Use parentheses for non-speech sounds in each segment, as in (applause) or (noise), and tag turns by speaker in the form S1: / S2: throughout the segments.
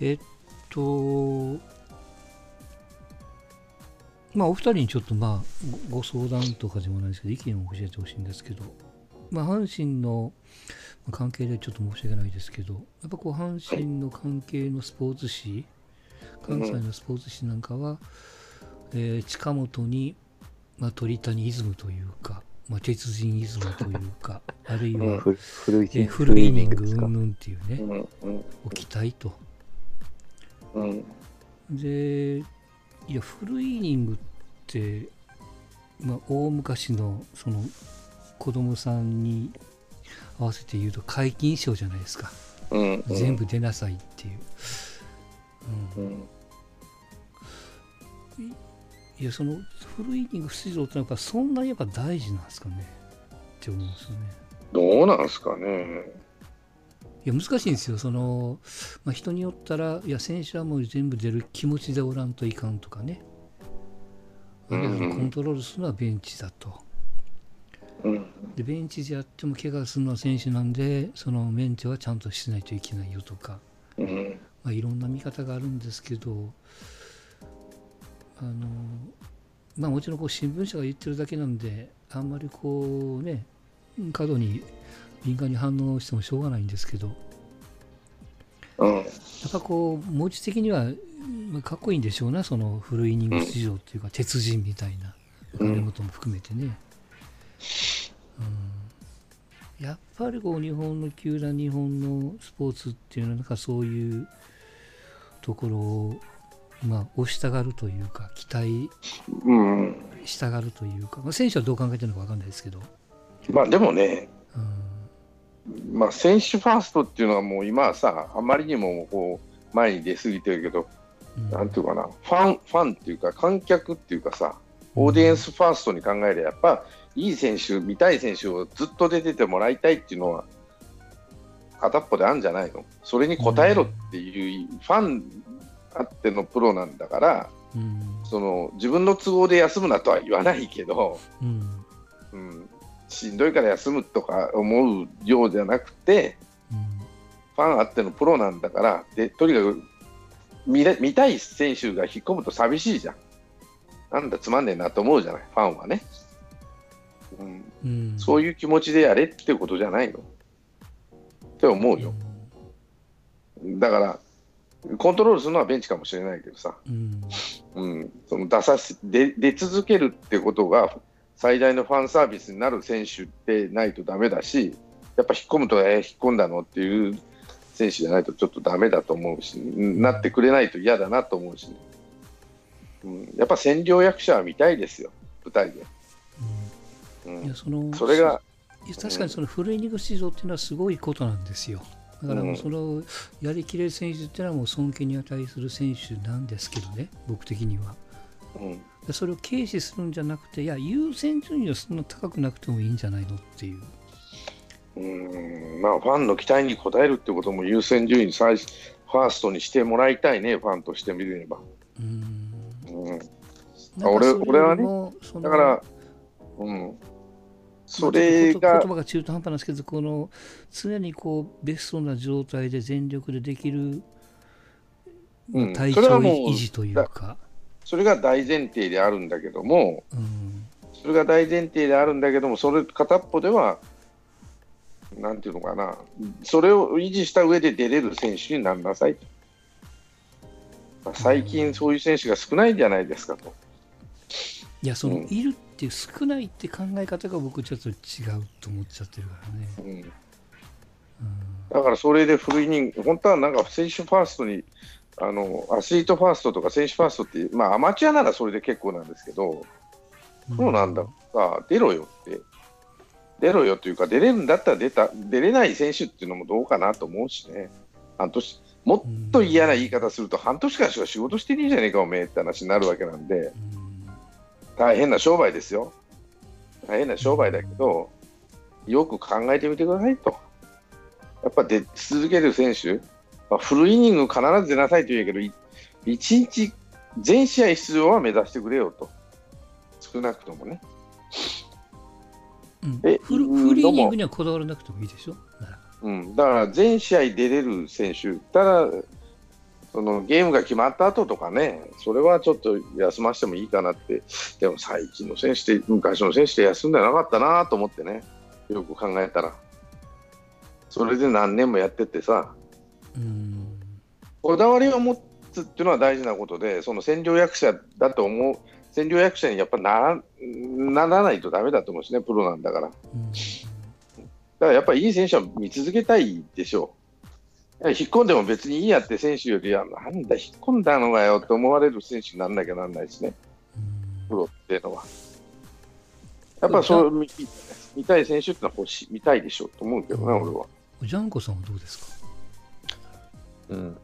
S1: えっと、まあ、お二人にちょっとまあごご相談とかでもないですけど、意見を教えてほしいんですけど、まあ、阪神のまあ関係でちょっと申し訳ないですけど、やっぱこう阪神の関係のスポーツ紙、関西のスポーツ紙なんかは、えー近本に、まあ、鳥谷イズムというか、まあ、鉄人イズムというか、(laughs) あるいは、
S2: フルフルイ
S1: えー
S2: ニング
S1: フルイニング
S2: ですか
S1: うんぬんっていうね、
S3: うんうん
S1: を期待と。
S3: うん。
S1: で、いや、フルイニングって、まあ、大昔のその子供さんに合わせて言うと皆勤賞じゃないですか、
S3: うん。うん
S1: 全部出なさいっていう、う
S3: うん。
S1: ん、いやそのフルイニング出場ってやっぱそんなにやっぱ大事なんですかね。って思うんですよね。
S3: どうなんすかね。
S1: いや難しいんですよ。その、まあ、人によったらいや選手はもう全部出る気持ちでおらんといかんとかね、コントロールするのはベンチだと。
S3: うん。
S1: でベンチでやっても怪我するのは選手なんでそのメンテはちゃんとしないといけないよとか、
S3: うん。
S1: まあ、いろんな見方があるんですけどあのまあもちろんこう新聞社が言ってるだけなんであんまりこうね過度に敏感に反応してもしょうがないんですけど
S3: うん。
S1: やっぱこう文字的にはまあかっこいいんでしょうなそのフルイニング出場っていうか鉄人みたいな
S3: うん
S1: 金本も含めてね、うん、やっぱりこう日本の球団日本のスポーツっていうのはなんかそういうところをまあ押したがるというか期待
S3: うん
S1: したがるというか、まあ、選手はどう考えてるのか分かんないですけど、
S3: まあでもね、
S1: うん
S3: まあ、選手ファーストっていうのはもう今はさ、あまりにもこう前に出過ぎてるけど、
S1: うん。
S3: なんていうかな、ファン、ファンっていうか、観客っていうかさ、オーディエンスファーストに考えれば、やっぱいい選手、見たい選手をずっと出ててもらいたいっていうのは、片っぽであるんじゃないの。それに応えろっていう、ファンあってのプロなんだから、
S1: うん。
S3: その自分の都合で休むなとは言わないけど、
S1: うん
S3: うん、しんどいから休むとか思うようじゃなくて、ファンあってのプロなんだから、でとにかく見れ見たい選手が引っ込むと寂しいじゃん。なんだ、つまんねえなと思うじゃない、ファンはね。うん、
S1: うん。うん
S3: そういう気持ちでやれってことじゃないの。って思うよ。だから、コントロールするのはベンチかもしれないけどさ、
S1: うん。
S3: うん、その出さし出出続けるってことが最大のファンサービスになる選手ってないとダメだし、やっぱ引っ込むと、えー引っ込んだのっていう選手じゃないとちょっとダメだと思うし、うんなってくれないと嫌だなと思うしね、うん、やっぱ占領役者は見たいですよ、舞台で。うん
S1: いやその
S3: それが、
S1: いや確かにそのフルイニング出場っていうのはすごいことなんですよ。だからもうそのやりきれる選手っていうのはもう尊敬に値する選手なんですけどね、僕的には。
S3: うん。
S1: でそれを軽視するんじゃなくて、いや、優先順位はそんな高くなくてもいいんじゃないのっていう。
S3: うん。まあ、ファンの期待に応えるってことも優先順位最ファーストにしてもらいたいね、ファンとしてみれば。
S1: うん。
S3: うん、俺俺はねだから、うん、それ
S1: まあ
S3: が
S1: 言、葉が中途半端なんですけど、この常にこうベストな状態で全力でできる、
S3: うん。
S1: 体調維持というか。
S3: それが大前提であるんだけども、
S1: うん
S3: それが大前提であるんだけども、それ片っぽでは、なんていうのかな、それを維持した上で出れる選手になりなさい最近、そういう選手が少ないんじゃないですかと。
S1: いや、その、
S3: うん
S1: いるって少ないって考え方が僕ちょっと違うと思っちゃってるからね。
S3: うんだからそれでフルイニング、本当はなんか選手ファーストに、あのアスリートファーストとか選手ファーストって、まあ、アマチュアならそれで結構なんですけど、
S1: うん。
S3: そうなんだ、さあ出ろよって、出ろよというか、出れるんだったら出た出れない選手っていうのもどうかなと思うしね、半年もっと嫌な言い方すると、半年間しか仕事してねえじゃねえか、おめえって話になるわけなんで、
S1: うん。
S3: 大変な商売ですよ、大変な商売だけど、よく考えてみてくださいと。やっぱ出続ける選手、まあ、フルイニング必ず出なさいと言うけど、い一日全試合出場は目指してくれよと、少なくともね。
S1: うん。
S3: え
S1: フル
S3: うん
S1: フリーニングにはこだわらなくてもいいでしょ？
S3: うん、だから全試合出れる選手、ただ、そそのゲームが決まった後とかね、それはちょっと休ませてもいいかなって、でも最近の選手って、昔の選手って休んでなかったなと思ってね、よく考えたら。それで何年もやってってさ、
S1: うん
S3: こだわりを持つっていうのは大事なことで、その占領役者だと思う、占領役者にやっぱならならないとダメだと思うしね、プロなんだから。だか
S1: うん
S3: らやっぱりいい選手は見続けたいでしょう。いや引っ込んでも別にいいやって選手よりは、なんだ、引っ込んだのかよって思われる選手にならなきゃならないしね、プロっていうのは。やっぱそう見見たい選手ってのは欲しい見たいでしょうと思うけどね、
S1: うん
S3: 俺は。
S1: ジャンコさんはどうですか？
S2: うん。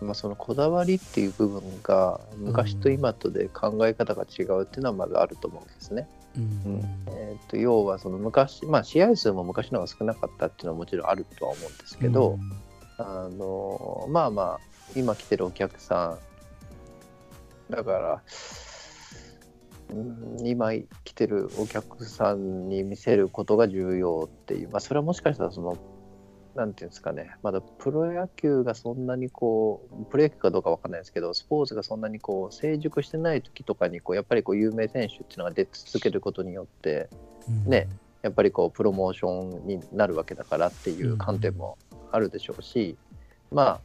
S2: まあ、そのこだわりっていう部分が昔と今とで考え方が違うっていうのはまずあると思うんですね。
S1: うん。
S2: えー、と要はその昔、まあ、試合数も昔の方が少なかったっていうのはもちろんあるとは思うんですけど、あのまあまあ今来てるお客さんだから、うん、今来てるお客さんに見せることが重要っていう、まあ、それはもしかしたらそのなんていうんですかね。まだプロ野球がそんなにこうプロ野球かどうかわかんないですけどスポーツがそんなにこう成熟してない時とかにこうやっぱりこう有名選手っていうのが出続けることによって
S1: うん。
S2: ねやっぱりこうプロモーションになるわけだからっていう観点もあるでしょうし、ま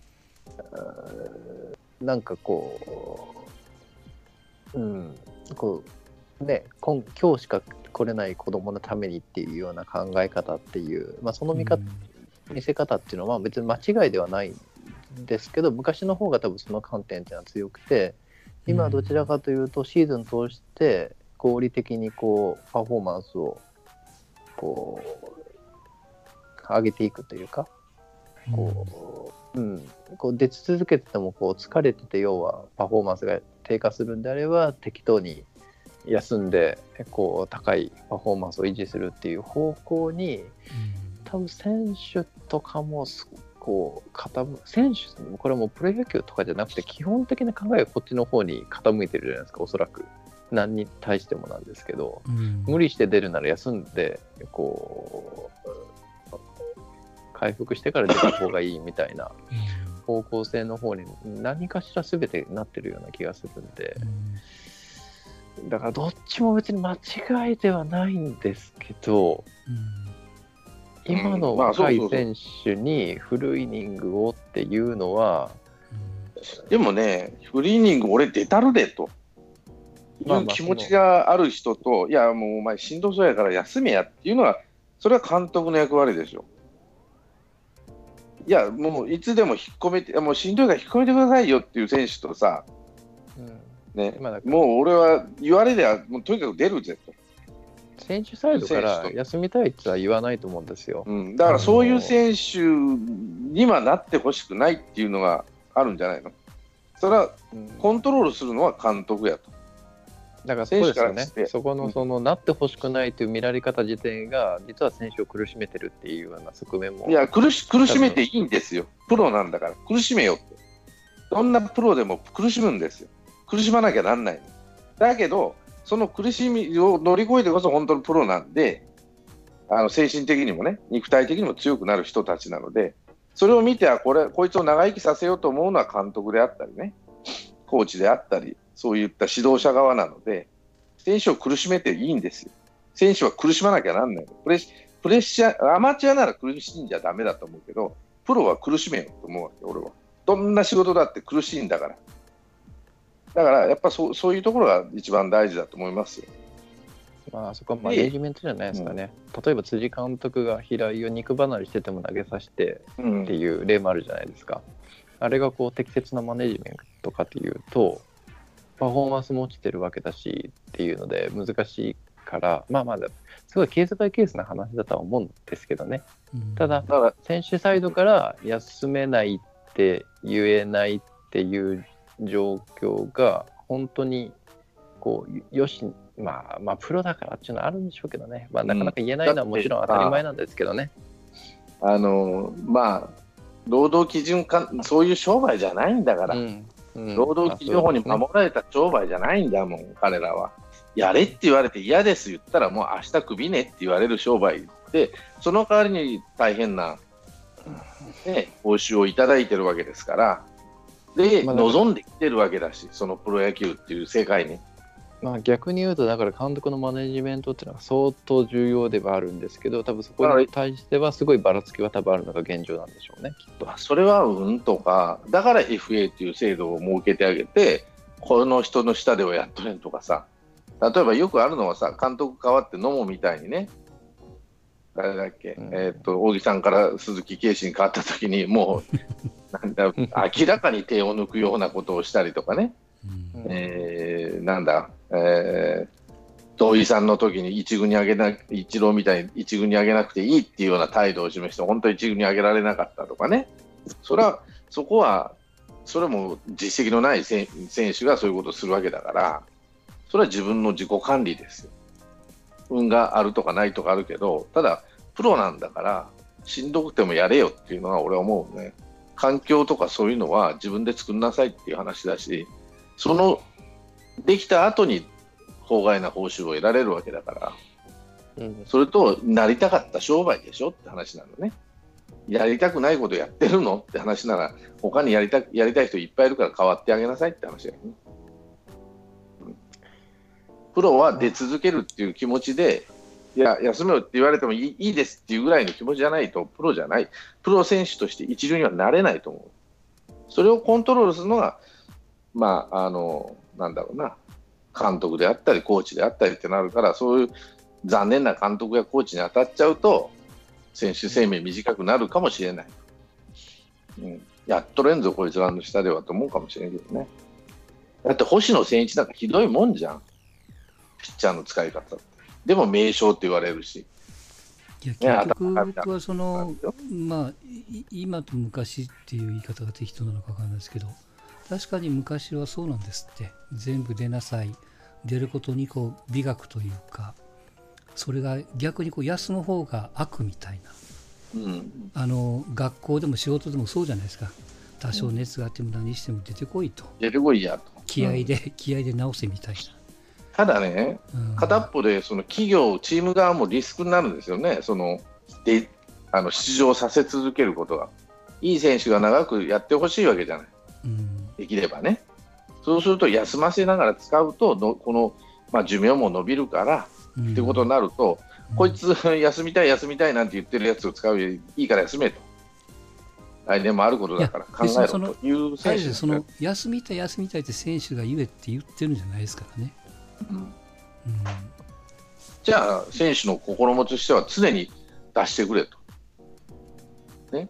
S2: あなんかこう、うん、こうね今今日しか来れない子供のためにっていうような考え方っていう、まあ、その見方、見せ方っていうのは別に間違いではないんですけど昔の方が多分その観点っていうのは強くて今どちらかというとシーズン通して合理的にこうパフォーマンスをこう上げていくというかこう,、うん、こう出続けててもこう疲れてて要はパフォーマンスが低下するんであれば適当に休んでこう高いパフォーマンスを維持するっていう方向に多分選手とかもすこう傾選手これはもうプロ野球とかじゃなくて基本的な考えがこっちの方に傾いてるじゃないですかおそらく。何に対してもなんですけど
S1: うん。
S2: 無理して出るなら休んでこう回復してから出た方がいいみたいな方向性の方に何かしら全てなってるような気がするんで。
S1: うん。
S2: だからどっちも別に間違いではないんですけど
S1: うん
S2: 今の若い選手にフルイニングをっていうのは、
S3: でもね、フリーイニング俺出たるでと。いう気持ちがある人と、いや、もうお前しんどそうやから休めやっていうのは、それは監督の役割でしょ。いや、もういつでも引っ込めて、もうしんどいから引っ込めてくださいよっていう選手とさ、ね、
S2: 今だから
S3: もう俺は言われりゃ、もうとにかく出るぜと。
S2: 選手サイドから休みたいっては言わないと思うんですよ。
S3: うん、だからそういう選手にはなってほしくないっていうのがあるんじゃないの？それはコントロールするのは監督やと。
S2: だからそうですよね
S3: 選手からして。
S2: そこのそのなってほしくないという見られ方自体が実は選手を苦しめてるっていうような側面も
S3: いや苦し、苦しめていいんですよ。プロなんだから、苦しめよって。どんなプロでも苦しむんですよ。苦しまなきゃなんないの。だけど、その苦しみを乗り越えてこそ本当のプロなんで、あの精神的にもね、肉体的にも強くなる人たちなので、それを見てはこれ、こいつを長生きさせようと思うのは監督であったりね、コーチであったり、そういった指導者側なので、選手を苦しめていいんですよ。選手は苦しまなきゃなんないの。プレップレッシャー、アマチュアなら苦しんじゃだめだと思うけど、プロは苦しめよと思うわけ、俺は。どんな仕事だって苦しいんだから。だから、やっぱそうそういうところが一番大事だと思いますよ。
S2: まあそこはマ
S3: で
S2: ネージメントじゃないですかね。例えば辻監督が平井を肉離れしてても投げさせて
S3: うん
S2: っていう例もあるじゃないですか。あれがこう適切なマネジメントかというと、パフォーマンスも落ちてるわけだしっていうので難しいから、まあまあ、すごいケースバイケースな話だとは思うんですけどね。
S1: うん
S2: ただ、選手サイドから休めないって言えないっていう状況が本当にこうよしまあまあプロだからっていうのはあるんでしょうけどね、まあ、なかなか言えないのはもちろん当たり前なんですけどね。
S3: あのまあ、労働基準か、そういう商売じゃないんだから、
S2: うん。うん。
S3: 労働基準法に守られた商売じゃないんだもん、彼らは。やれって言われて嫌です言ったら、もう明日クビねって言われる商売で、その代わりに大変な、ね、報酬をいただいてるわけですから、で、望んできてるわけだし、そのプロ野球っていう世界に。
S2: まあ、逆に言うと、だから監督のマネジメントっていうのは相当重要ではあるんですけど、多分そこに対してはすごいばらつきは多分あるのが現状なんでしょうね、きっと。
S3: まあそれはうんとか、だから FA っていう制度を設けてあげて、この人の下ではやっとれんとかさ、例えばよくあるのはさ、監督変わって野茂みたいにね、誰だっけ、
S2: うん。
S3: えーっと、大木さんから鈴木圭司に変わった時に、もう、(laughs) なんだ、明らかに手を抜くようなことをしたりとかね、
S1: うん。
S3: えーなんだ、えー土井さんの時に一軍に上げな、一郎みたいに一軍に上げなくていいっていうような態度を示して、本当に一軍に上げられなかったとかね、それは、そこは、それも実績のない選選手がそういうことをするわけだから、それは自分の自己管理ですよ。運があるとかないとかあるけど、ただ、プロなんだから、しんどくてもやれよっていうのは俺は思うね。環境とかそういうのは自分で作んなさいっていう話だし、そのできた後に法外な報酬を得られるわけだから、
S2: うん
S3: それとなりたかった商売でしょって話なのね。やりたくないことやってるのって話なら、他にやりたやりたい人いっぱいいるから変わってあげなさいって話だよね。プロは出続けるっていう気持ちで、いや、休めよって言われてもいいいいですっていうぐらいの気持ちじゃないと、プロじゃない、プロ選手として一流にはなれないと思う。それをコントロールするのが、まあ、あの、なんだろうな、監督であったり、コーチであったりってなるから、そういう残念な監督やコーチに当たっちゃうと、選手生命短くなるかもしれない。うん、やっとれんぞ、こいつらの下ではと思うかもしれないけどね。だって星野千一なんかひどいもんじゃん、ピッチャーの使い方。でも名将って言われるし。
S1: いや
S3: ね
S1: 結局
S3: 頭
S1: 僕はそのまあい今と昔っていう言い方が適当なのか分かんないですけど確かに昔はそうなんですって。全部出なさい。出ることにこう美学というかそれが逆にこう休む方が悪みたいな。
S3: うん、
S1: あの学校でも仕事でもそうじゃないですか。多少熱があっても何しても出てこいと。
S3: 出てこいやと。
S1: 気合で、気合で直せみたい
S3: ただね、片っぽでその企業、チーム側もリスクになるんですよね、そのであの出場させ続けることが。いい選手が長くやってほしいわけじゃない、
S1: うん
S3: できればね。そうすると、休ませながら使うと、のこの、まあ、寿命も伸びるから、
S1: うん
S3: ってことになると、こいつ休みたい、休みたいなんて言ってるやつを使うよりいいから休めと。来年もあることだから
S1: い
S3: 考えろという
S1: あ
S3: 選手
S1: その休みたい休みたいって選手が言えって言ってるんじゃないですからね。
S3: じゃあ、選手の心持ちとしては常に出してくれと。ね、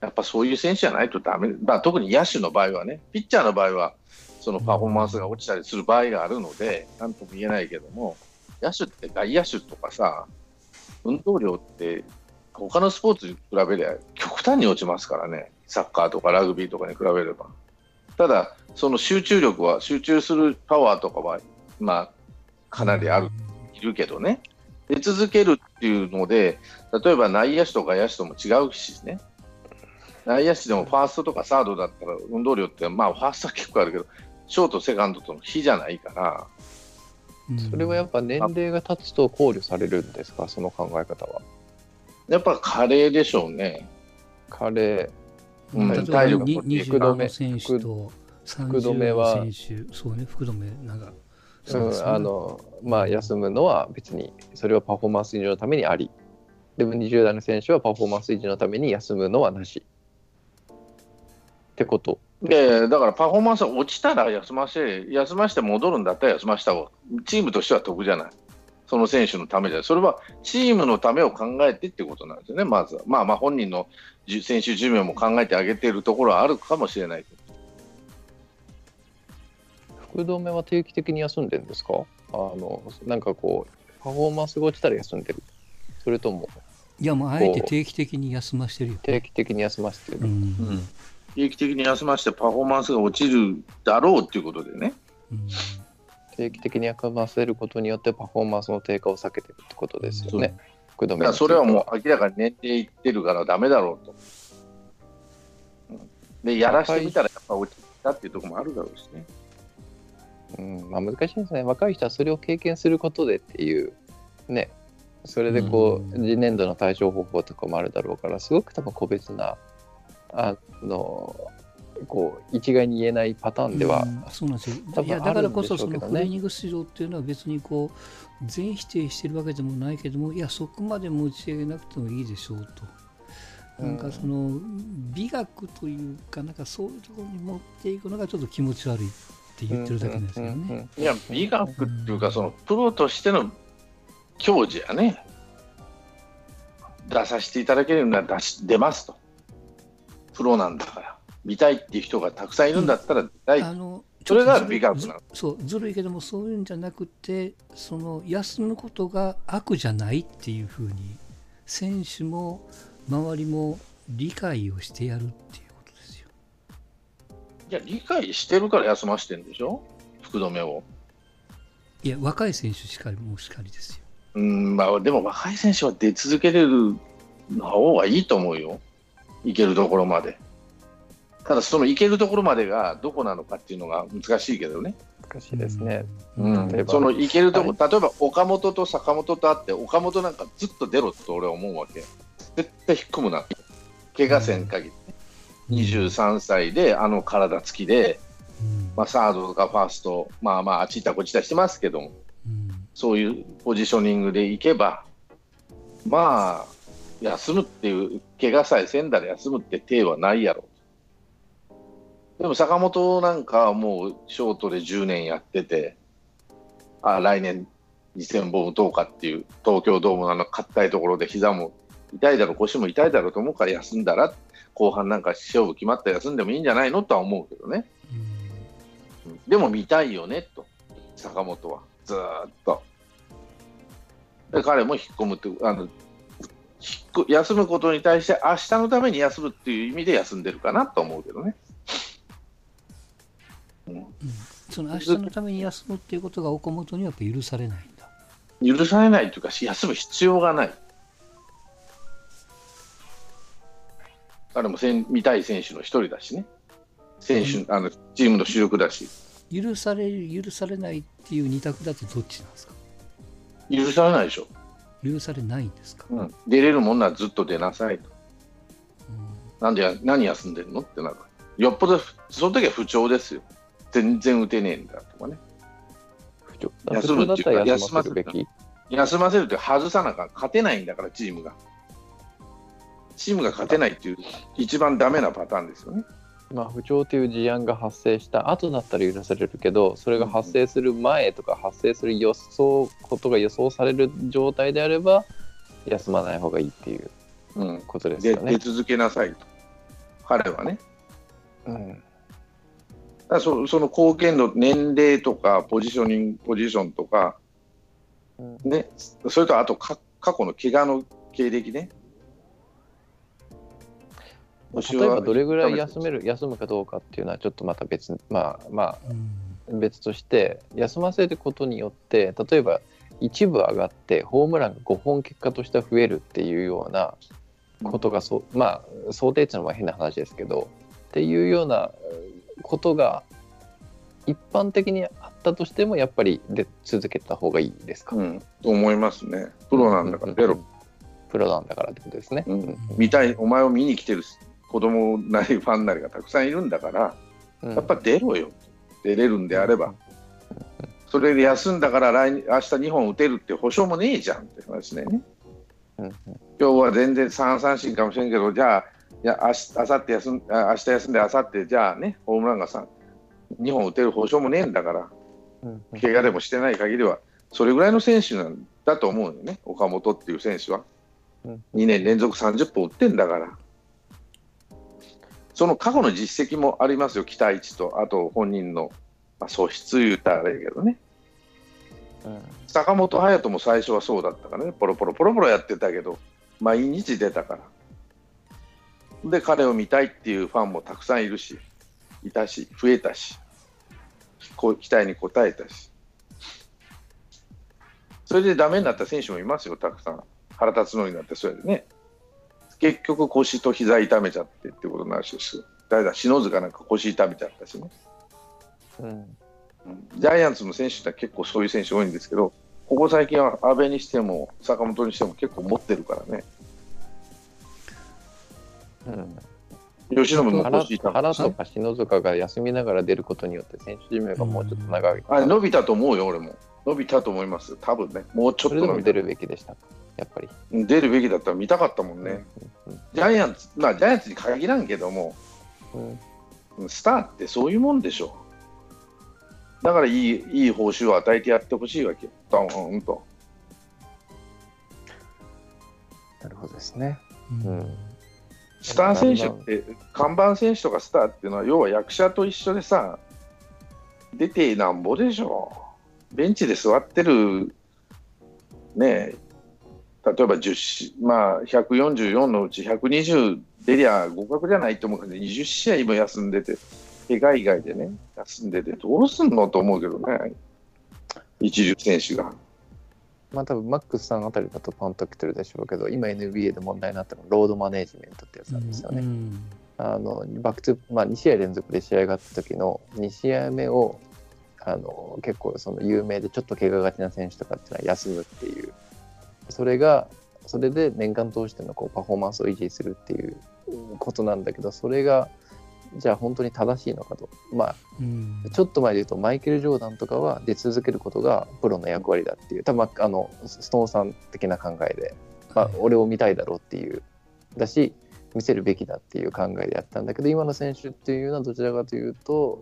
S3: やっぱそういう選手じゃないとダメ、まあ、特に野手の場合はね、ピッチャーの場合は、そのパフォーマンスが落ちたりする場合があるので、なんとも言えないけども、野手って外野手とかさ、運動量って、他のスポーツに比べれば極端に落ちますからね、サッカーとかラグビーとかに比べれば。ただ、その集中力は、集中するパワーとかは、まあ、かなりあるいるけどね、出続けるっていうので、例えば内野手とか野手とも違うしね、内野手でもファーストとかサードだったら運動量って、まあ、ファーストは結構あるけど、ショート、セカンドとの比じゃないから、
S1: うん。
S2: それはやっぱ年齢が経つと考慮されるんですか、その考え方は。
S3: やっぱ加齢でしょうね。
S2: 彼、
S3: うん。
S1: 例えば
S3: 体力も
S1: に20
S2: 福留
S1: 番の選手と
S2: 福留
S1: 30
S2: は
S1: の選手、そうね、福留なんか、
S2: うんあのまあ、休むのは別にそれはパフォーマンス維持のためにありでも20代の選手はパフォーマンス維持のために休むのはなしってこと
S3: でだからパフォーマンスが落ちたら休ませ、休ませて戻るんだったら休ませた方が、チームとしては得じゃない。その選手のためじゃない。それはチームのためを考えてってことなんですよね、まずは。まあまあ本人のじ選手寿命も考えてあげているところはあるかもしれないけど。
S2: 福留は定期的に休んでるんですか？あのなんかこうパフォーマンスが落ちたら休んでる。それとも
S1: いや、もうあえて定期的に休ませてるよ。
S2: 定期的に休ませてる、
S1: うん。
S3: 定期的に休ませてパフォーマンスが落ちるだろうっていうことでね。
S1: うん。
S2: 定期的に休ませることによってパフォーマンスの低下を避けてるってことですよね。福留
S3: だからそれはもう明らかに年齢いってるからダメだろうと。うん。で、やらしてみたらやっぱ落ちたっていうところもあるだろうしね。
S2: うんまあ、難しいですね。若い人はそれを経験することでっていう、ね、それでこう、
S1: うん。
S2: 次年度の対処方法とかもあるだろうから、すごく多分個別な、あの、こう一概に言えないパターンでは、
S1: うんそうなんですよ。
S2: 多分
S1: いやだからこそそうのフルイニング出場っていうのは別にこう全否定してるわけでもないけどもいやそこまで持ち上げなくてもいいでしょうと。なんかその美学というかなんかそういうところに持っていくのがちょっと気持ち悪いって言ってるだけですよね。
S3: いや、美学っていうか、そのプロとしての教授やね、出させていただけるなら出し出ますと、プロなんだから、見たいっていう人がたくさんいるんだったら出たい、
S1: あの
S3: それが美学なの。
S1: ずそうずるいけどもそういうんじゃなくてその休むことが悪じゃないっていうふうに選手も周りも理解をしてやるっていう。
S3: いや、理解してるから休ませてるんでしょ、福留を。
S1: いや若い選手しかりもしかりですよ。
S3: うんまあ、でも若い選手は出続けれるの方がいいと思うよ、いけるところまで。ただ、そのいけるところまでがどこなのかっていうのが難しいけどね。
S2: 難しいですね。
S3: うん
S2: 例えば
S3: そのいけるとこ、例えば岡本と坂本とあって、岡本なんかずっと出ろって俺は思うわけ。絶対引っ込むな。怪我せん限り、23歳であの体つきで、
S1: うん。
S3: まあ、サードとかファースト、まあまあ、あっち行ったこっち行ったしてますけども、
S1: うん。
S3: そういうポジショニングでいけば、まあ、休むっていう、怪我さえせんだら休むって手はないやろ。でも坂本なんかはもうショートで10年やってて、あ来年2000本打とうかっていう、東京ドームのあの硬いところで膝も痛いだろう、腰も痛いだろうと思うから休んだら、後半なんか勝負決まったら休んでもいいんじゃないのとは思うけどね。でも見たいよねと、坂本は、ずーっと。で彼も引っ込むってあの休むことに対して、明日のために休むっていう意味で休んでるかなと思うけどね。うん
S1: その明日のために休むっていうことが岡本にはやっぱ許されないんだ。
S3: 許されないというか、休む必要がない。彼もせん見たい選手の一人だしね、選手、あのチームの主力だし、
S1: 許される許されないっていう二択だとどっちなんですか？
S3: 許されないでしょ、
S1: 許されないんですか、
S3: うん、出れるもんならずっと出なさいと、
S1: うん。
S3: なんでや何休んでるの？ってなる、よっぽどその時は不調ですよ、全然打てねえんだとかね、
S2: 不調。
S3: 休むっていうか
S2: 休ませるべき。
S3: 休ませるって外さなあかん、勝てないんだから、チームが。チームが勝てないっていう、一番ダメなパターンですよね。
S2: まあ、不調という事案が発生した後だったら許されるけど、それが発生する前とか発生する予想ことが予想される状態であれば、休まない方がいいっていう
S3: うん、
S2: ことです
S3: で
S2: よね。
S3: 出続けなさいと、彼はね。
S2: うん
S3: だそその貢献度、年齢とかポジショニング、ポジションとか、
S2: うん
S3: ね、それとあとか過去の怪我の経歴ね。
S2: 例えばどれぐらい休める休むかどうかっていうのはちょっとまた別まあま
S1: うん
S2: あ別として休ませることによって例えば一部上がってホームランが5本結果としては増えるっていうようなことがそうまあ想定値のは変な話ですけどっていうようなことが一般的にあったとしてもやっぱり出続けた方がいいですか、
S3: うん、と思いますね。プロなんだから出ろ。
S2: プロなんだからってことですね。
S3: うん、見たい、お前を見に来てる子供なりファンなりがたくさんいるんだから、
S2: うん
S3: やっぱ出ろよ。出れるんであれば。それで休んだから来日明日2本打てるって保証もねえじゃんって話ね。今日は全然3三振かもしれんけど、じゃあ、いや明日明後日休んあ明日休んで、明後日じゃあね、ホームランが3 2本打てる保証もねえんだから、怪我でもしてない限りは、それぐらいの選手なんだと思うよね、岡本っていう選手は。
S2: うん
S3: 2年連続30本打ってんだから。その過去の実績もありますよ、期待値と、あと本人の、まあ、素質言うたらあれやけどね。
S2: うん
S3: 坂本勇人も最初はそうだったからね、ポロポロポロポロやってたけど、毎日出たから。で、彼を見たいっていうファンもたくさんいるし、いたし、増えたし、こう期待に応えたし。それでダメになった選手もいますよ、たくさん。腹立つのになって、それでね。結局、腰と膝痛めちゃってってことになるし、誰だ、篠塚なんか腰痛めちゃったしね。
S2: うん
S3: ジャイアンツの選手って結構そういう選手多いんですけど、ここ最近は阿部にしても坂本にしても結構持ってるからね。
S2: うん
S3: 吉信の
S2: 原
S3: 腰痛め
S2: 原とか篠塚が休みながら出ることによって選手寿命がもうちょっと長い、
S3: あれ伸びたと思うよ、俺も。伸びたと思います。多分ね。もうちょっと伸びた
S2: るべきでしたやっぱり、
S3: うん出るべきだったら見たかったもんね。
S2: うんうん
S3: ジャイアンツ、まあジャイアンツに限らんけども、
S2: うん
S3: うんスターってそういうもんでしょ。だからいいいい報酬を与えてやってほしいわけよ。ドーンと。
S2: なるほどですね、
S1: う
S2: うんん
S3: スター選手って、看板選手とかスターっていうのは、要は役者と一緒でさ、出てなんぼでしょ。ベンチで座ってる、ねえ、例えば10し、まあ、144のうち120出りゃ合格じゃないと思うけど、20試合も休んでて、怪我以外でね、休んでて、どうすんのと思うけどね、一流選手が。
S2: まあ多分マックスさんあたりだとピンと来てるでしょうけど今 NBA で問題になったのは load management ってやつなんですよね、
S1: うん
S2: あの back to まあ、2試合連続で試合があった時の2試合目をあの結構その有名でちょっと怪我がちな選手とかっていうのは休むっていうそれがそれで年間通してのこうパフォーマンスを維持するっていうことなんだけどそれがじゃあ本当に正しいのかと。まあ
S1: うん。
S2: ちょっと前で言うとマイケル・ジョーダンとかは出続けることがプロの役割だっていう。多分あのストーンさん的な考えで、まあ
S1: はい、
S2: 俺を見たいだろうっていう。だし見せるべきだっていう考えでやったんだけど今の選手っていうのはどちらかというと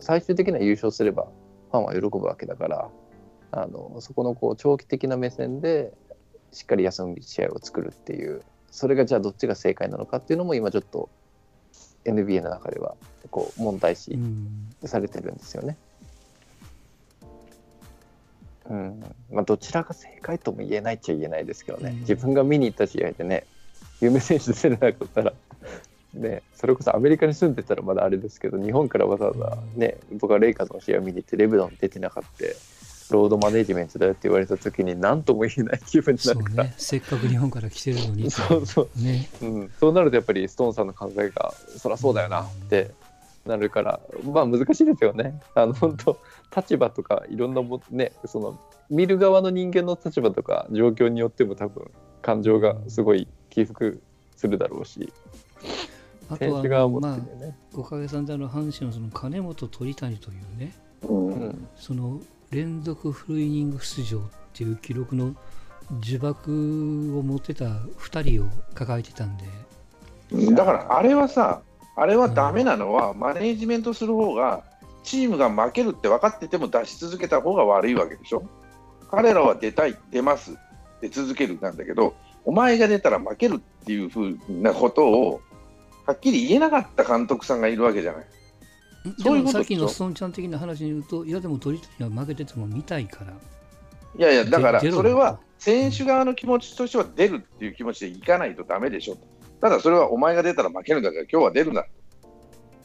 S2: 最終的には優勝すればファンは喜ぶわけだからあのそこのこう長期的な目線でしっかり休む試合を作るっていうそれがじゃあどっちが正解なのかっていうのも今ちょっと NBA の中ではこう問題視
S1: うん。
S2: されてるんですよね。うん。まあ、どちらが正解とも言えないっちゃ言えないですけどね、
S1: うん。
S2: 自分が見に行った試合でね、有名選手出れなかったら、ね、それこそアメリカに住んでたらまだあれですけど、日本からわざわざ、ね、僕はレイカーズの試合を見に行って、レブロン出てなかった、ロードマネジメントだよって言われたときに、何とも言えない気分になるから、
S1: ね。せっかく日本から来てるのに
S2: そうそう
S1: ね。
S2: うん、そうなるとやっぱりストーンさんの考えがそりゃそうだよなってなるからまあ難しいですよね。あの本当立場とかいろんなもねその見る側の人間の立場とか状況によっても多分感情がすごい起伏するだろうし選
S1: あとはまあ。おかげさんであの阪神のその金本鳥谷というね
S3: うん
S2: うん。
S1: その連続フルイニング出場っていう記録の呪縛を持ってた2人を抱えてたんで、
S3: だからあれはさ、あれはダメなのは、マネージメントする方が、チームが負けるって分かってても出し続けた方が悪いわけでしょ。彼らは出たい、出ます、出続けるなんだけど、お前が出たら負けるっていうふうなことを、はっきり言えなかった監督さんがいるわけじゃない。
S1: で
S3: そういうこと
S1: さっきのストーンちゃん的な話に言うと、いやでも鳥谷は負けてても見たいから、
S3: いやいや、だからそれは選手側の気持ちとしては出るっていう気持ちでいかないとダメでしょ。ただそれはお前が出たら負けるんだから今日は出るな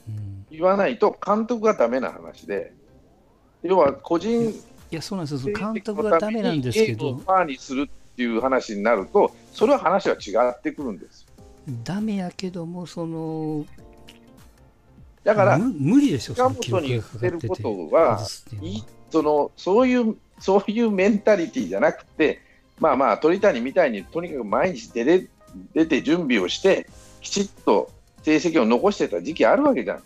S1: うん、
S3: 言わないと監督がダメな話で、要は個人
S1: いやそうなんですよ、監督がダメなんですけど。
S3: ゲームを、ファーにするっていう話になると、それは話は違ってくるんです。
S1: ダメやけども、その
S3: だから、
S1: む無理でしょ、そ
S3: 近本に言
S1: がかかって
S3: ることはそのそういうそういうメンタリティーじゃなくて、まあまあ、鳥谷みたいにとにかく毎日出れ出て準備をして、きちっと成績を残してた時期あるわけじゃん。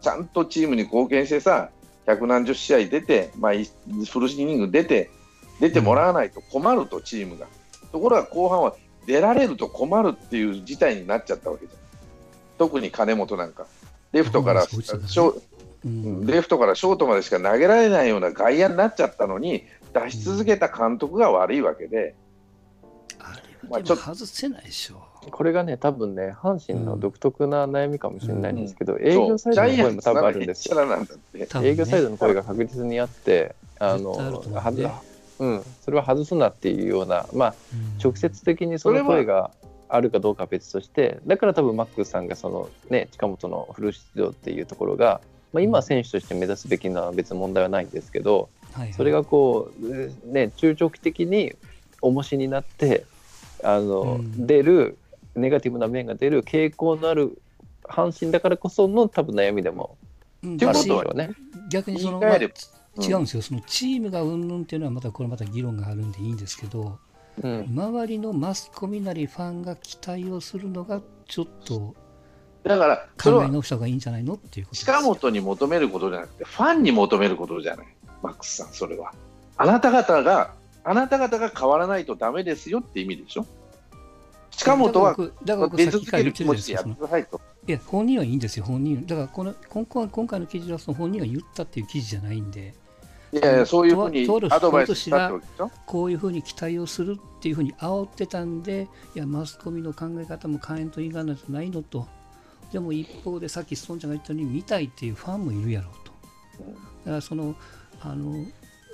S3: ちゃんとチームに貢献してさ、百何十試合出て、まあ、いフルイニング出て、出てもらわないと困ると、チームが。ところが後半は出られると困るっていう事態になっちゃったわけじゃん。特に金本なんか。レフトから、
S1: そうん。
S3: レフトからショートまでしか投げられないような外野になっちゃったのに、出し続けた監督が悪いわけで、
S1: あ
S3: まあ
S1: 外せないでしょ。
S2: これがね多分ね阪神の独特な悩みかもしれないんですけど、営
S3: そう
S2: 業サイドの声も多分あるんですよ。
S1: ね。
S2: 営業サイドの声が確実にあって、あの
S1: う。ね
S2: はずうん、それは外すなっていうような、まあ、
S1: うん。
S2: 直接的にその声があるかどうかは別として、だから多分マックスさんがその、ね、近本のフル出場っていうところが、まあ、今は選手として目指すべきのは別に問題はないんですけど、
S1: はいはい。
S2: それがこう、ね、中長期的に重しになってあの、
S1: うん。
S2: 出るネガティブな面が出る傾向のある阪神だからこその多分悩みでも
S1: うん。
S2: あるんでしょうね。
S1: 逆にその、違うんですよ、そのチームがうんぬんっていうのはまたこれまた議論があるんでいいんですけど、
S2: うん
S1: 周りのマスコミなりファンが期待をするのがちょっと
S3: だから、
S1: 考え直した方がいいんじゃないのっていうこと
S3: 近本に求めることじゃなくて、ファンに求めることじゃない、マックスさん、それは。あなた方が、あなた方が変わらないとダメですよって意味でしょ？近本は出続ける気持ちでやって。くださいと。
S1: いや、本人はいいんですよ、本人。だからこの今回今回の記事はその本人が言ったっていう記事じゃないんで、
S3: いやいや、そういうふうにアドバイスしたって。
S1: こういうふうに期待をするっていうふうに煽ってたんで、いや、マスコミの考え方も変えんといかないとないのと。でも一方でさっきストンちゃんが言ったように見たいっていうファンもいるやろうと。だからその、あの、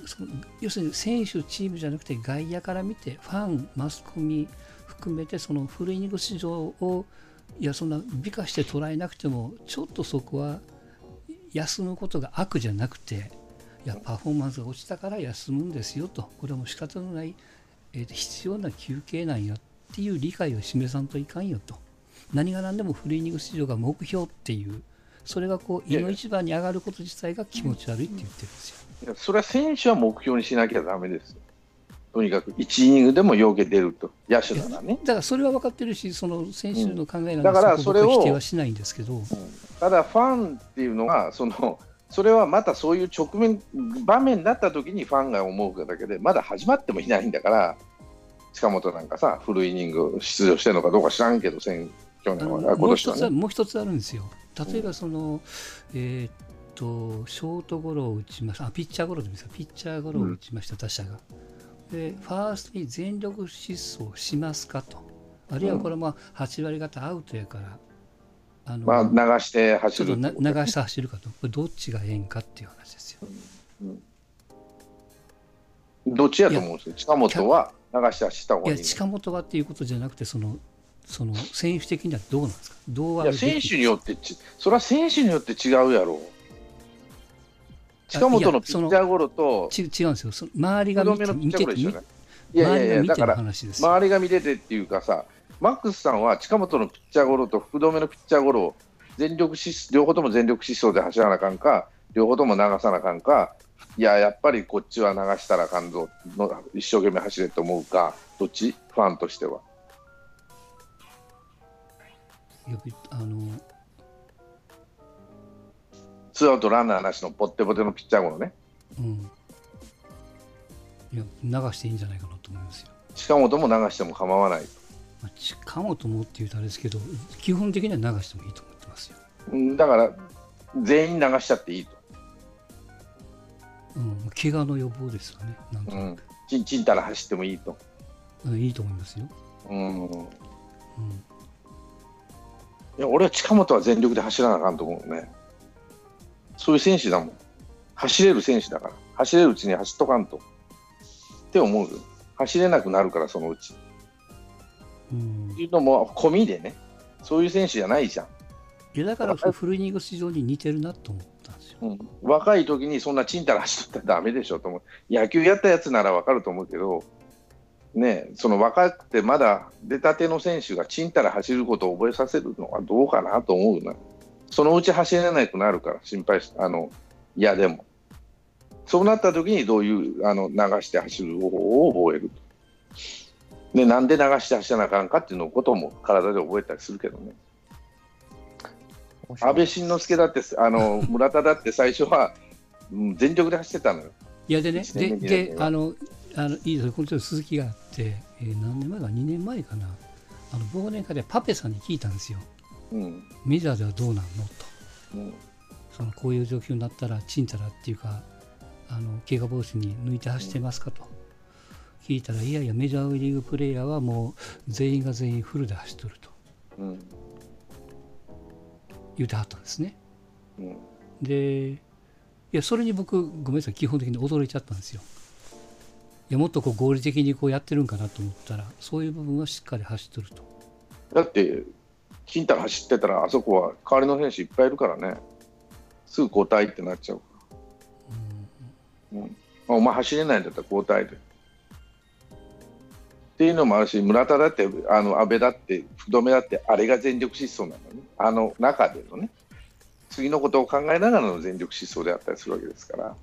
S1: その要するに選手、チームじゃなくて外野から見て、ファン、マスコミ含めて、そのフルイニング市場を、いや、そんな美化して捉えなくても、ちょっとそこは休むことが悪じゃなくて、いや、パフォーマンスが落ちたから休むんですよと、これはもう仕方のない、えー必要な休憩なんやっていう理解を示さんといかんよと。何が何でもフルイニング市場が目標っていう、それがこう、胃の一番に上がること自体が気持ち悪いって言ってるんですよ。
S3: いやそれは選手は目標にしなきゃだめですよ。とにかく1イニングでもよけ出ると、野手ならね。
S1: だからそれは分かってるし、その選手の考えなんで、
S3: だから
S1: こ
S3: それを
S1: 否定はしないんですけど、
S3: ただ、ファンっていうのが、そのそれはまたそういう直面、場面になった時にファンが思うだけで、まだ始まってもいないんだから、近本なんかさ、フルイニング出場してるのかどうか知らんけど、先去年は、あ今
S1: もう一つは
S3: 年はね。
S1: もう一つあるんですよ。例えばその、えーっとショートゴロを打ちました、あピッチャーゴロですか、ピッチャーゴロを打ちました、打者が。で、ファーストに全力疾走しますかと、あるいはこれも8割方アウトやから、あの
S3: まあ、流して
S1: ち
S3: 走るね
S1: 流して走るかと、これどっちがええんかっていう話ですよ。
S3: どっちやと思うんですよ、近本は流して走った方
S1: いや、
S3: がいいね。
S1: 近本はっていうことじゃなくて、その、その選手的にはどうなんですか？どうあ
S3: いや
S1: る
S3: 選手によってち、それは選手によって違うやろう。近本のピッチャーゴロと、
S1: ち違うんですよ。その周りが見てて
S3: いいやいやいや、だから。周りが見ててっていうかさ、マックスさんは近本のピッチャーゴロと福留のピッチャーゴロを全力疾両方とも全力疾走で走らなあかんか、両方とも流さなあかんか、いや、やっぱりこっちは流したらあかんぞの、一生懸命走れと思うか、どっち？ファンとしては。
S1: あの
S3: ツーアウトランナーなしのポッテポテのピッチャーゴロね。
S1: うん。いや、流していいんじゃないかなと思いますよ。
S3: 近本も流しても構わない。
S1: まあ、近本もって言うとあれですけど、基本的には流してもいいと思ってますよ。
S3: うんだから、全員流しちゃっていいと。
S1: うん、怪我の予防ですよね。なんと
S3: う、
S1: なんく、
S3: ちんちんたら走ってもいいと。
S1: うんいいと思いますよ。
S3: うん、い
S1: うん。
S3: や俺は近本は全力で走らなあかんと思うね。そういう選手だもん。走れる選手だから。走れるうちに走っとかんと。って思うよ。走れなくなるから、そのうち。
S1: うん
S3: っていうのも込みでね。そういう選手じゃないじゃん。
S1: いやだからフルイニング市場に似てるなと思ったんですよ。
S3: うん、若い時にそんなちんたら走ったらダメでしょと思う。野球やったやつならわかると思うけど、ねえ、その若くてまだ出たての選手がちんたら走ることを覚えさせるのはどうかなと思うな。そのうち走れなくなるから心配し、あの、嫌でも。そうなった時にどういうあの流して走る方法を覚えると。で、なんで流して走らなあかんかっていうのことも体で覚えたりするけどね。安倍晋之助だって、あの (laughs) 村田だって最初は、うん全力で走ってたのよ。
S1: いやでね、で、であの、あのいいですよ、このちょっと続きがあって、えー何年前か、2年前かな、あの忘年会でパペさんに聞いたんですよ、
S3: うん。
S1: メジャーではどうなんのと、
S3: うん。
S1: そのこういう状況になったら、ちんたらっていうか、あの怪我防止に抜いて走ってますかと。聞いたら、いやいや、メジャーリーグプレーヤーはもう全員が全員フルで走っとると
S3: うん
S1: 言ってはったんですね。
S3: うん
S1: で、いや、それに僕、ごめんなさい、基本的に驚いちゃったんですよ。いや、もっとこう合理的にこうやってるんかなと思ったら、そういう部分はしっかり走ってると。
S3: だって、金太が走ってたら、あそこは代わりの選手いっぱいいるからね、すぐ交代ってなっちゃう。うんあお前走れないんだったら交代で。っていうのもあるし、村田だって、あの安倍だって、福留だって、あれが全力疾走なのね、あの中でのね、次のことを考えながらの全力疾走であったりするわけですから、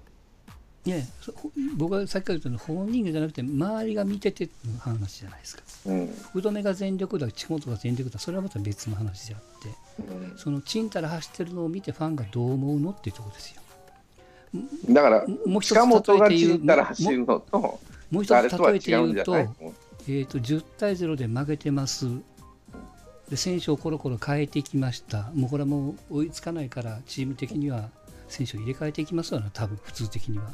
S1: いやそ僕がさっきから言ったのは本人じゃなくて周りが見てての話じゃないですか。
S3: うん。
S1: 福留が全力だ近本が全力だそれはまた別の話であって。
S3: うん。
S1: そのちんたら走ってるのを見てファンがどう思うのっていうところですよ。
S3: だから
S1: もう一つ
S3: 近本がちんたら走るのと
S1: もう一つ
S3: あれとは違
S1: 例えて言うとえー、と10対0で負けてます。で選手をコロコロ変えていきました。もうこれはもう追いつかないからチーム的には選手を入れ替えていきますよね多分普通的には、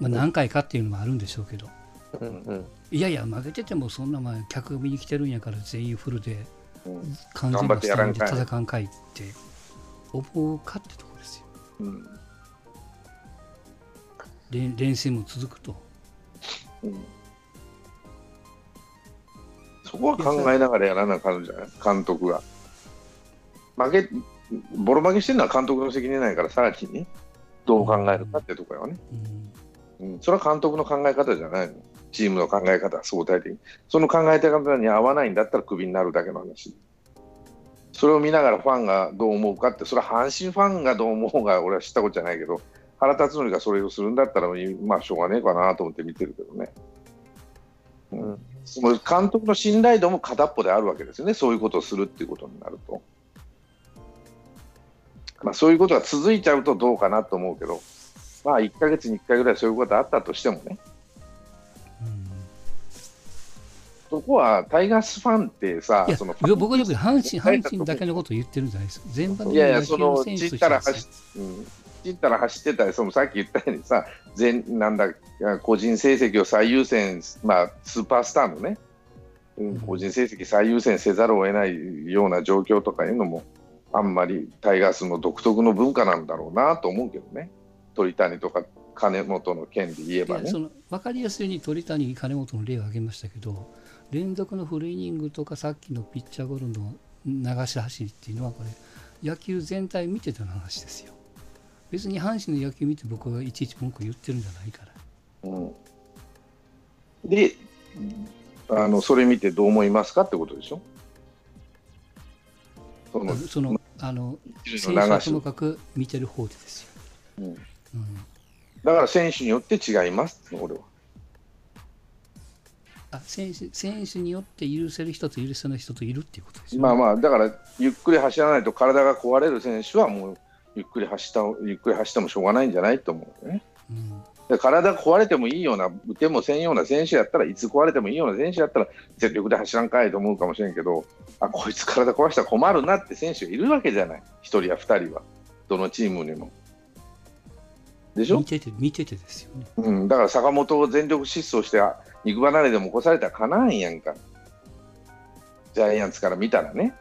S1: まあ、何回かっていうのもあるんでしょうけど。
S2: うんうん。
S1: いやいや負けててもそんなまあ客が見に来てるんやから全員フルで
S3: うん。
S1: 完全なスタイルで戦うんかい。って思うかってところですよ。
S3: うん。
S1: 連連戦も続くと。
S3: うんそこは考えながらやらなあかんじゃない？監督が。負け、ボロ負けしてるのは監督の責任ないから、さらにね、どう考えるかってところよね。
S1: うん
S3: うん、それは監督の考え方じゃないの。チームの考え方、相対的に。その考え方に合わないんだったらクビになるだけの話。それを見ながらファンがどう思うかって、それは阪神ファンがどう思うが俺は知ったことじゃないけど、原辰徳がそれをするんだったら、まあしょうがねえかなと思って見てるけどね。
S2: うん
S3: その監督の信頼度も片っぽであるわけですよね、そういうことをするっていうことになると。まあ、そういうことが続いちゃうとどうかなと思うけど、まあ、1ヶ月に1回ぐらいそういうことあったとしてもね、
S1: うん
S3: そこはタイガースファンってさ
S1: い、や
S3: その
S1: 僕はよく阪神阪神だけのことを言ってるんじゃないですか。全般
S3: の
S1: 選手と
S3: ちったら
S1: してです
S3: 走,、うん、ちったら走ってたり、そのさっき言ったようにさ、全なんだ個人成績を最優先、まあ、スーパースターのね、個人成績最優先せざるを得ないような状況とかいうのも、あんまりタイガースの独特の文化なんだろうなと思うけどね、鳥谷とか金本の件で言えばね。
S1: そ。の分かりやすいように鳥谷、金本の例を挙げましたけど連続のフルイニングとかさっきのピッチャーゴロの流し走りっていうのはこれ野球全体見てた話ですよ別に阪神の野球見て僕がいちいち文句言ってるんじゃないから。
S3: うん。であの、それ見てどう思いますかってことでしょ？その
S1: そのあの
S3: 一
S1: 選手はともかく見てる方でですよ、
S3: うん。
S1: うん。
S3: だから選手によって違います、俺は。
S1: あ選手選手によって許せる人と許せない人といるっていうことですよ、
S3: まあまあ、だからゆっくり走らないと体が壊れる選手はもうゆっくり走ったゆっくり走ってもしょうがないんじゃないと思うよね。
S1: うん。
S3: で体が壊れてもいいような、打てもせんような選手やったらいつ壊れてもいいような選手やったら全力で走らんかいと思うかもしれんけど、あこいつ体壊したら困るなって選手がいるわけじゃない、1人や2人は、どのチームにも。でしょ？
S1: 見、てて見ててですよね。
S3: うん、だから坂本を全力疾走して、あ肉離れでも起こされたらかなわんやんか、ジャイアンツから見たらね。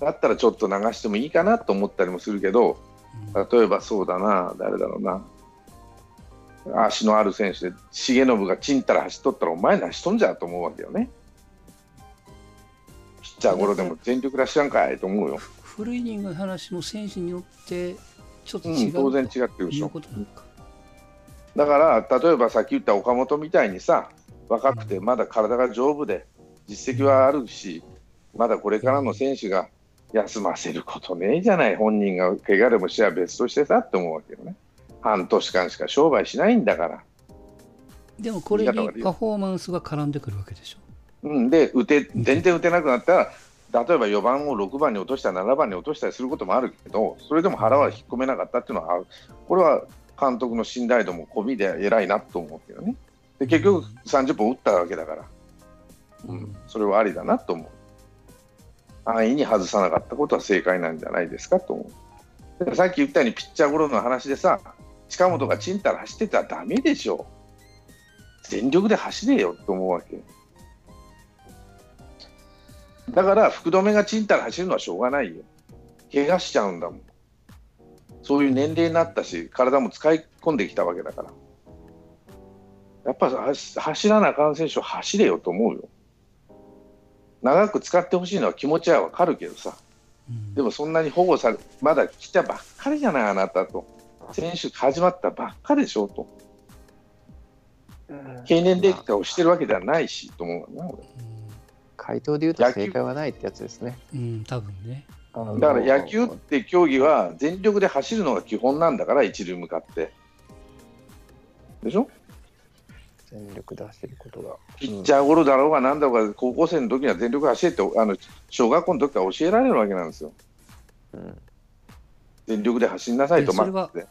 S1: うん
S3: だったらちょっと流してもいいかなと思ったりもするけど、
S1: うん
S3: 例えばそうだな、誰だろうな、足のある選手で、重信がちんたら走っとったら、お前何しとんじゃと思うわけよね。ピッチャーゴロでも全力で走らんかいと思うよ。
S1: フルイニングの話も選手によってちょっと
S3: うん、
S1: 違う
S3: 当然違ってるでしょ。だから、例えばさっき言った岡本みたいにさ、若くてまだ体が丈夫で、実績はあるし、まだこれからの選手が休ませることねえじゃない、本人が怪我でもしは別としてさって思うわけよね。半年間しか商売しないんだから。
S1: でもこれにパフォーマンスが絡んでくるわけでしょ。
S3: うん、で打て全然打てなくなったら、例えば4番を6番に落としたり、7番に落としたりすることもあるけど、それでも腹は引っ込めなかったっていうのはある、これは監督の信頼度も込みで偉いなと思うけどね。で結局30本打ったわけだから、うん、それはありだなと思う。安易に外さなかったことは正解なんじゃないですかと思う。さっき言ったようにピッチャーゴロの話でさ、近本がちんたら走ってたらダメでしょ。全力で走れよと思うわけ。だから福留がちんたら走るのはしょうがないよ。怪我しちゃうんだもん。そういう年齢になったし、体も使い込んできたわけだから。やっぱ走走らなあかん選手は走れよと思うよ。長く使ってほしいのは気持ちはわかるけどさ、
S1: うん
S3: でもそんなに保護され、まだ来たばっかりじゃない、あなたと。選手始まったばっかでしょと。経年劣化をしてるわけではないし、と思うわな、俺。
S2: 回答で言うと正解はないってやつですね。
S1: うん、うん、多分ね。
S3: だから野球って競技は全力で走るのが基本なんだから、一塁向かって。でしょ？
S2: 全力で走ることが。
S3: ピッチャーゴロだろうがなんだろうが、高校生の時には全力で走れって、あの小学校の時から教えられるわけなんですよ。
S2: うん
S3: 全力で走りなさいと、
S1: えそれは
S3: マックスで